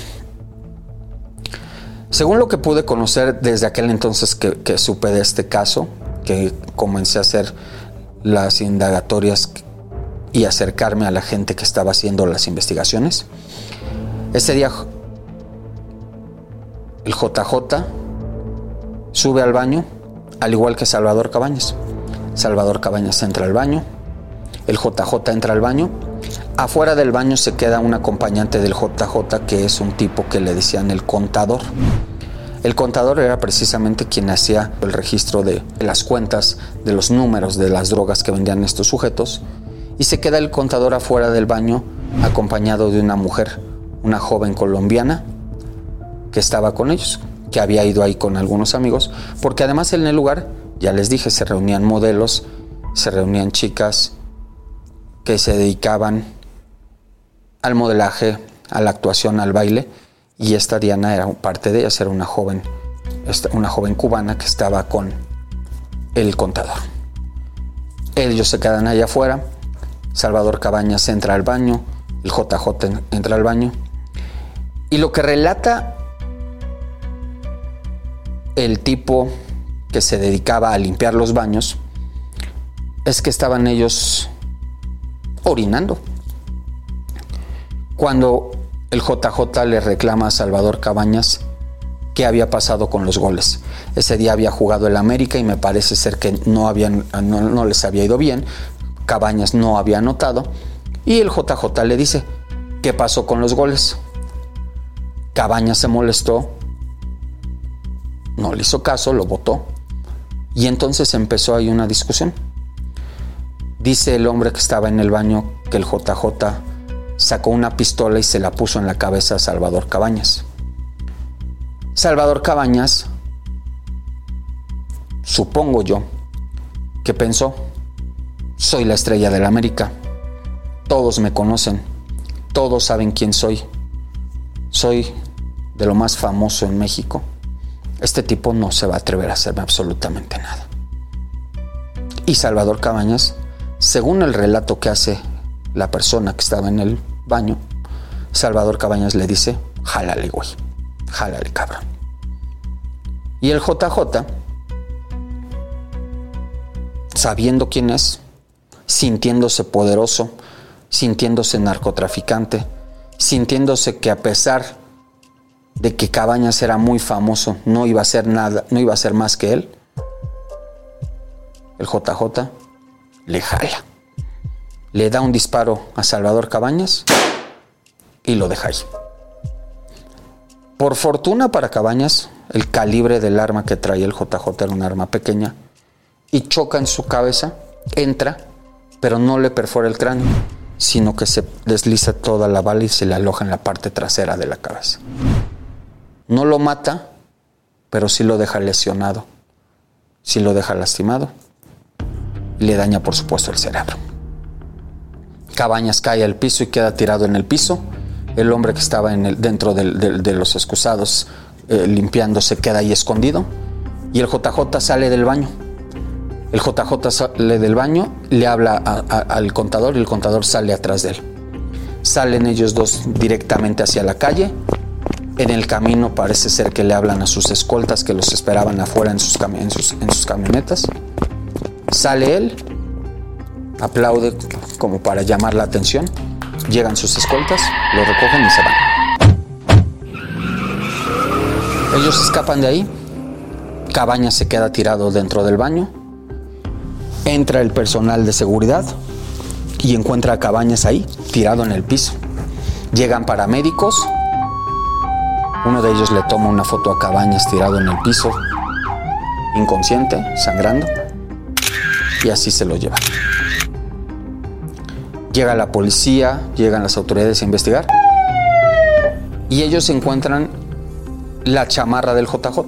Según lo que pude conocer desde aquel entonces que, supe de este caso, que comencé a hacer las indagatorias y acercarme a la gente que estaba haciendo las investigaciones, ese día el JJ sube al baño, al igual que Salvador Cabañas. Salvador Cabañas entra al baño, el JJ entra al baño, Afuera del baño se queda un acompañante del JJ que es un tipo que le decían el contador. El contador era precisamente quien hacía el registro de las cuentas, de los números de las drogas que vendían estos sujetos. Y se queda el contador afuera del baño acompañado de una mujer, una joven colombiana que estaba con ellos, que había ido ahí con algunos amigos, porque además en el lugar, ya les dije, se reunían modelos, se reunían chicas que se dedicaban al modelaje, a la actuación, al baile, y esta Diana era parte de ellas, era una joven, una joven cubana que estaba con el contador. Ellos se quedan allá afuera, Salvador Cabañas entra al baño, el JJ entra al baño, y lo que relata el tipo que se dedicaba a limpiar los baños es que estaban ellos orinando. Cuando el JJ le reclama a Salvador Cabañas qué había pasado con los goles. Ese día había jugado el América y me parece ser que no, habían, no, les había ido bien. Cabañas no había anotado. Y el JJ le dice, ¿qué pasó con los goles? Cabañas se molestó, no le hizo caso, lo votó. Y entonces empezó ahí una discusión. Dice el hombre que estaba en el baño que el JJ sacó una pistola y se la puso en la cabeza a Salvador Cabañas. Salvador Cabañas, supongo yo, que pensó, soy la estrella de la América, todos me conocen, todos saben quién soy, soy de lo más famoso en México, este tipo no se va a atrever a hacerme absolutamente nada. Y Salvador Cabañas, según el relato que hace la persona que estaba en el baño, Salvador Cabañas le dice, jálale, güey, jálale, cabrón. Y el JJ, sabiendo quién es, sintiéndose poderoso, sintiéndose narcotraficante, sintiéndose que a pesar de que Cabañas era muy famoso, no iba a ser nada, no iba a ser más que él, el JJ le jala le da un disparo a Salvador Cabañas y lo deja ahí. Por fortuna para Cabañas, el calibre del arma que traía el JJ era un arma pequeña y choca en su cabeza, entra, pero no le perfora el cráneo, sino que se desliza toda la bala y se le aloja en la parte trasera de la cabeza. No lo mata, pero sí lo deja lesionado, sí lo deja lastimado y le daña por supuesto el cerebro. Cabañas cae al piso y queda tirado en el piso. El hombre que estaba en el, dentro de los excusados eh, limpiando se queda ahí escondido. Y el JJ sale del baño. El JJ sale del baño, le habla al contador y el contador sale atrás de él. Salen ellos dos directamente hacia la calle. En el camino parece ser que le hablan a sus escoltas que los esperaban afuera en sus, en sus camionetas. Sale él, aplaude como para llamar la atención. Llegan sus escoltas, lo recogen y se van. Ellos escapan de ahí. Cabaña se queda tirado dentro del baño. Entra el personal de seguridad y encuentra a Cabañas ahí, tirado en el piso. Llegan paramédicos. Uno de ellos le toma una foto a Cabañas tirado en el piso, inconsciente, sangrando, y así se lo lleva. Llega la policía, llegan las autoridades a investigar y ellos encuentran la chamarra del JJ.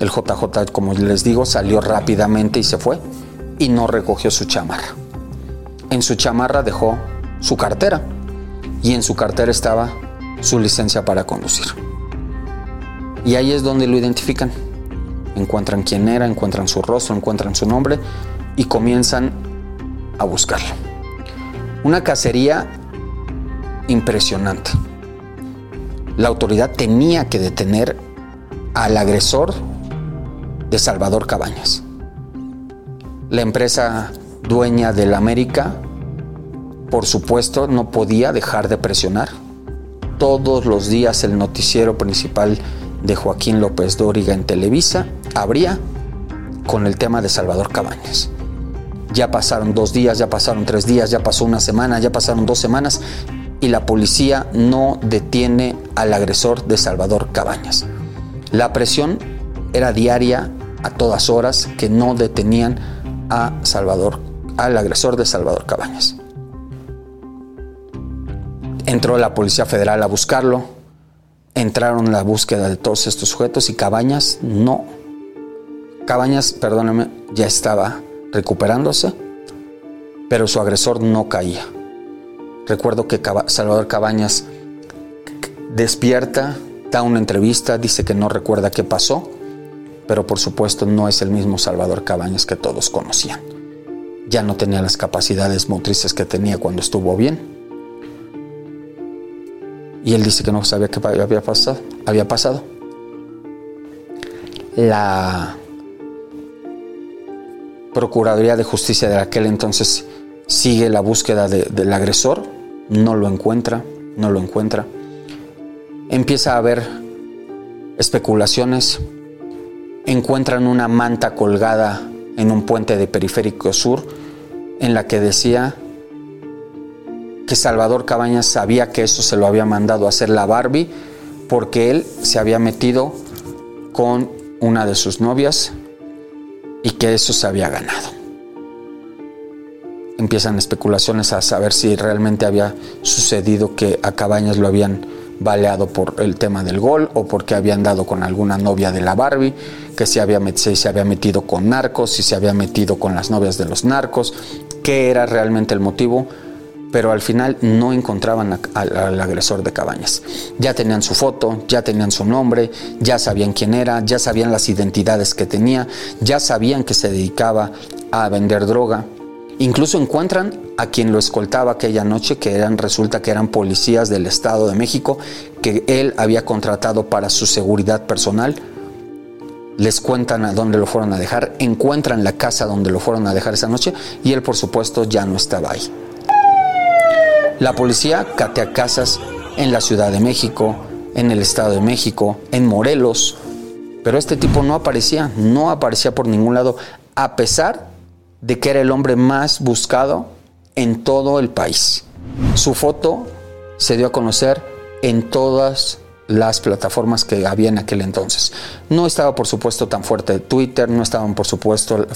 El JJ, como les digo, salió rápidamente y se fue y no recogió su chamarra. En su chamarra dejó su cartera y en su cartera estaba su licencia para conducir. Y ahí es donde lo identifican. Encuentran quién era, encuentran su rostro, encuentran su nombre y comienzan a buscarlo. Una cacería impresionante. La autoridad tenía que detener al agresor de Salvador Cabañas. La empresa dueña del América, por supuesto, no podía dejar de presionar. Todos los días el noticiero principal de Joaquín López Dóriga en Televisa abría con el tema de Salvador Cabañas. Ya pasaron dos días, ya pasaron tres días, ya pasó una semana, ya pasaron dos semanas y la policía no detiene al agresor de Salvador Cabañas. La presión era diaria a todas horas que no detenían a Salvador, al agresor de Salvador Cabañas. Entró la Policía Federal a buscarlo, entraron en la búsqueda de todos estos sujetos y Cabañas no. Cabañas, perdóname, ya estaba recuperándose, pero su agresor no caía. Recuerdo que Salvador Cabañas despierta, da una entrevista, dice que no recuerda qué pasó, pero por supuesto no es el mismo Salvador Cabañas que todos conocían. Ya no tenía las capacidades motrices que tenía cuando estuvo bien. Y él dice que no sabía qué había pasado. Había pasado. La Procuraduría de Justicia de aquel entonces sigue la búsqueda del agresor, no lo encuentra, no lo encuentra. Empieza a haber especulaciones, encuentran una manta colgada en un puente de Periférico Sur en la que decía que Salvador Cabañas sabía que eso se lo había mandado a hacer la Barbie porque él se había metido con una de sus novias y que eso se había ganado. Empiezan especulaciones a saber si realmente había sucedido que a Cabañas lo habían baleado por el tema del gol o porque habían dado con alguna novia de la Barbie, que se había, se había metido con narcos, si se había metido con las novias de los narcos, qué era realmente el motivo, pero al final no encontraban al agresor de Cabañas. Ya tenían su foto, ya tenían su nombre, ya sabían quién era, ya sabían las identidades que tenía, ya sabían que se dedicaba a vender droga. Incluso encuentran a quien lo escoltaba aquella noche, que eran, resulta que eran policías del Estado de México, que él había contratado para su seguridad personal. Les cuentan a dónde lo fueron a dejar, encuentran la casa donde lo fueron a dejar esa noche y él por supuesto ya no estaba ahí. La policía catea casas en la Ciudad de México, en el Estado de México, en Morelos, pero este tipo no aparecía, no aparecía por ningún lado, a pesar de que era el hombre más buscado en todo el país. Su foto se dio a conocer en todas las plataformas que había en aquel entonces. No estaba, por supuesto, tan fuerte Twitter, no estaban, por supuesto,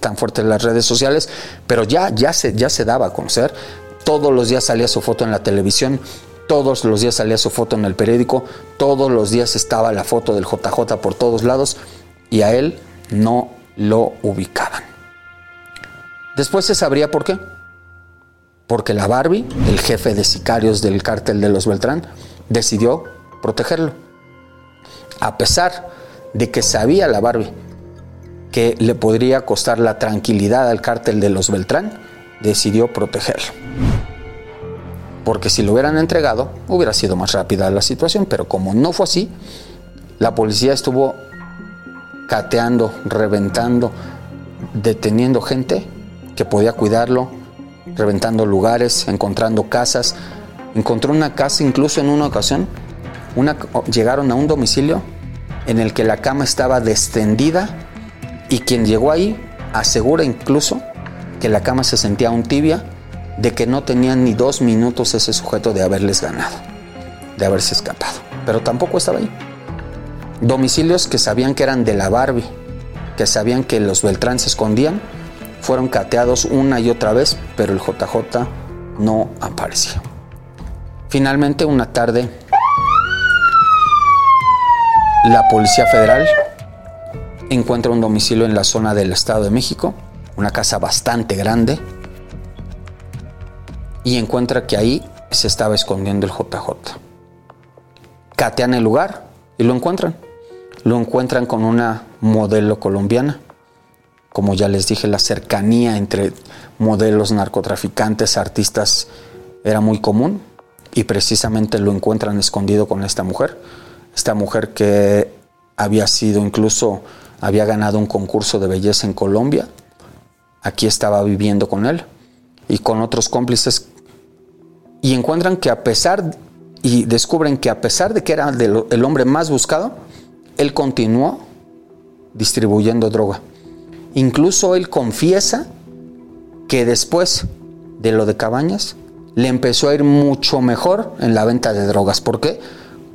tan fuertes las redes sociales, pero ya, ya, se, ya se daba a conocer. Todos los días salía su foto en la televisión, todos los días salía su foto en el periódico, todos los días estaba la foto del JJ por todos lados y a él no lo ubicaban. Después se sabría por qué. Porque la Barbie, el jefe de sicarios del cártel de los Beltrán, decidió protegerlo. A pesar de que sabía la Barbie que le podría costar la tranquilidad al cártel de los Beltrán, decidió protegerlo. Porque si lo hubieran entregado, hubiera sido más rápida la situación, pero como no fue así, la policía estuvo cateando, reventando, deteniendo gente que podía cuidarlo, reventando lugares, encontrando casas. Encontró una casa incluso en una ocasión, una, llegaron a un domicilio en el que la cama estaba descendida y quien llegó ahí asegura incluso que la cama se sentía un tibia, de que no tenían ni dos minutos ese sujeto de haberles ganado, de haberse escapado. Pero tampoco estaba ahí. Domicilios que sabían que eran de la Barbie, que sabían que los Beltrán se escondían, fueron cateados una y otra vez, pero el JJ no apareció. Finalmente, una tarde, la Policía Federal encuentra un domicilio en la zona del Estado de México una casa bastante grande, y encuentra que ahí se estaba escondiendo el JJ. Catean el lugar y lo encuentran. Lo encuentran con una modelo colombiana. Como ya les dije, la cercanía entre modelos narcotraficantes, artistas, era muy común y precisamente lo encuentran escondido con esta mujer. Esta mujer que había sido incluso, había ganado un concurso de belleza en Colombia aquí estaba viviendo con él y con otros cómplices y encuentran que a pesar y descubren que a pesar de que era el hombre más buscado, él continuó distribuyendo droga. Incluso él confiesa que después de lo de Cabañas le empezó a ir mucho mejor en la venta de drogas. ¿Por qué?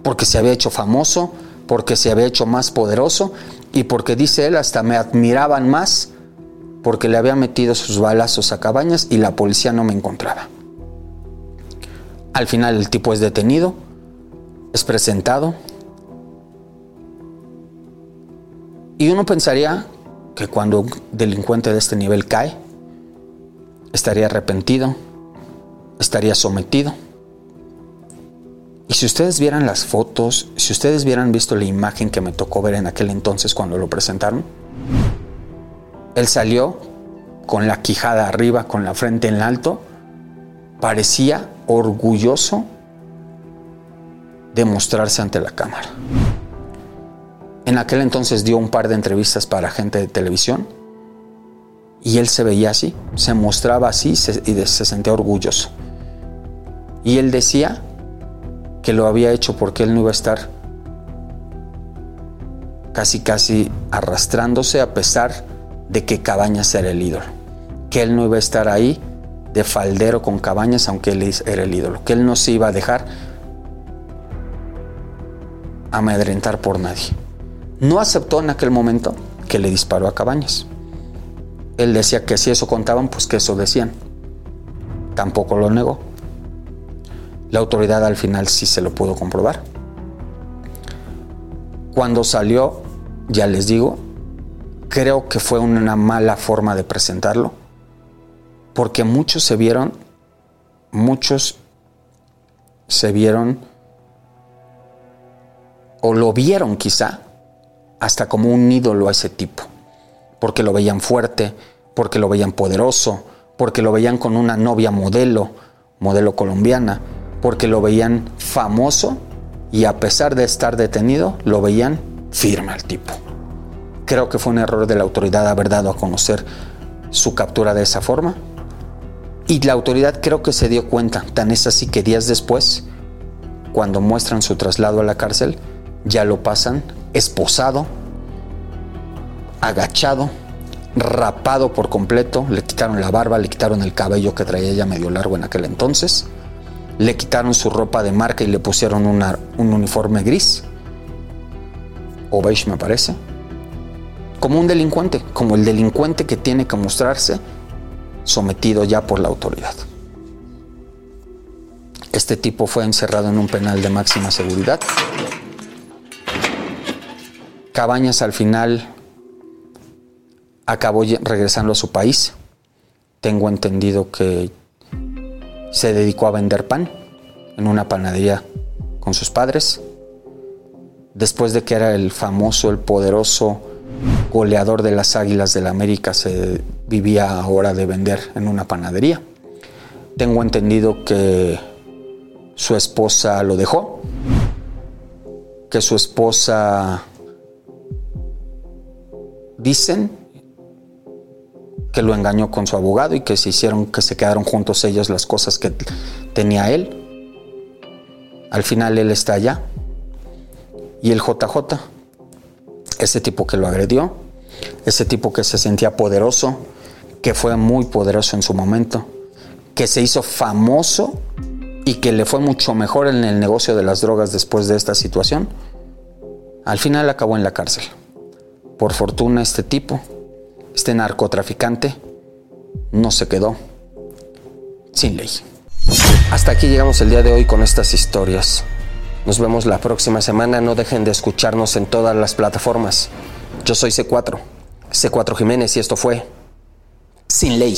Porque se había hecho famoso, porque se había hecho más poderoso y porque dice él hasta me admiraban más porque le había metido sus balazos a Cabañas y la policía no me encontraba. Al final el tipo es detenido, es presentado y uno pensaría que cuando un delincuente de este nivel cae, estaría arrepentido, estaría sometido. Y si ustedes vieran las fotos, si ustedes hubieran visto la imagen que me tocó ver en aquel entonces cuando lo presentaron, él salió con la quijada arriba, con la frente en alto, parecía orgulloso de mostrarse ante la cámara. En aquel entonces dio un par de entrevistas para gente de televisión y él se veía así, se mostraba así y se sentía orgulloso. Y él decía que lo había hecho porque él no iba a estar casi casi arrastrándose a pesar de que Cabañas era el ídolo. Que él no iba a estar ahí de faldero con Cabañas aunque él era el ídolo. Que él no se iba a dejar amedrentar por nadie. No aceptó en aquel momento que le disparó a Cabañas. Él decía que si eso contaban, pues que eso decían. Tampoco lo negó. La autoridad al final sí se lo pudo comprobar. Cuando salió, ya les digo, creo que fue una mala forma de presentarlo, porque muchos se vieron, muchos se vieron, o lo vieron quizá, hasta como un ídolo a ese tipo, porque lo veían fuerte, porque lo veían poderoso, porque lo veían con una novia modelo, modelo colombiana, porque lo veían famoso y a pesar de estar detenido, lo veían firme al tipo. Creo que fue un error de la autoridad haber dado a conocer su captura de esa forma. Y la autoridad creo que se dio cuenta, tan es así que días después, cuando muestran su traslado a la cárcel, ya lo pasan esposado, agachado, rapado por completo, le quitaron la barba, le quitaron el cabello que traía ya medio largo en aquel entonces, le quitaron su ropa de marca y le pusieron un uniforme gris, o beige me parece, como un delincuente, como el delincuente que tiene que mostrarse sometido ya por la autoridad. Este tipo fue encerrado en un penal de máxima seguridad. Cabañas al final acabó regresando a su país. Tengo entendido que se dedicó a vender pan en una panadería con sus padres. Después de que era el famoso, el poderoso goleador de las Águilas del la América, se vivía ahora de vender en una panadería. Tengo entendido que su esposa lo dejó, que su esposa, dicen, que lo engañó con su abogado y que se hicieron, que se quedaron juntos ellos las cosas que tenía él. Al final él está allá. Y el JJ, ese tipo que lo agredió, ese tipo que se sentía poderoso, que fue muy poderoso en su momento, que se hizo famoso y que le fue mucho mejor en el negocio de las drogas después de esta situación, al final acabó en la cárcel. Por fortuna este tipo este narcotraficante no se quedó sin ley. Hasta aquí llegamos el día de hoy con estas historias. Nos vemos la próxima semana. No dejen de escucharnos en todas las plataformas. Yo soy C4, C4 Jiménez y esto fue Sin Ley.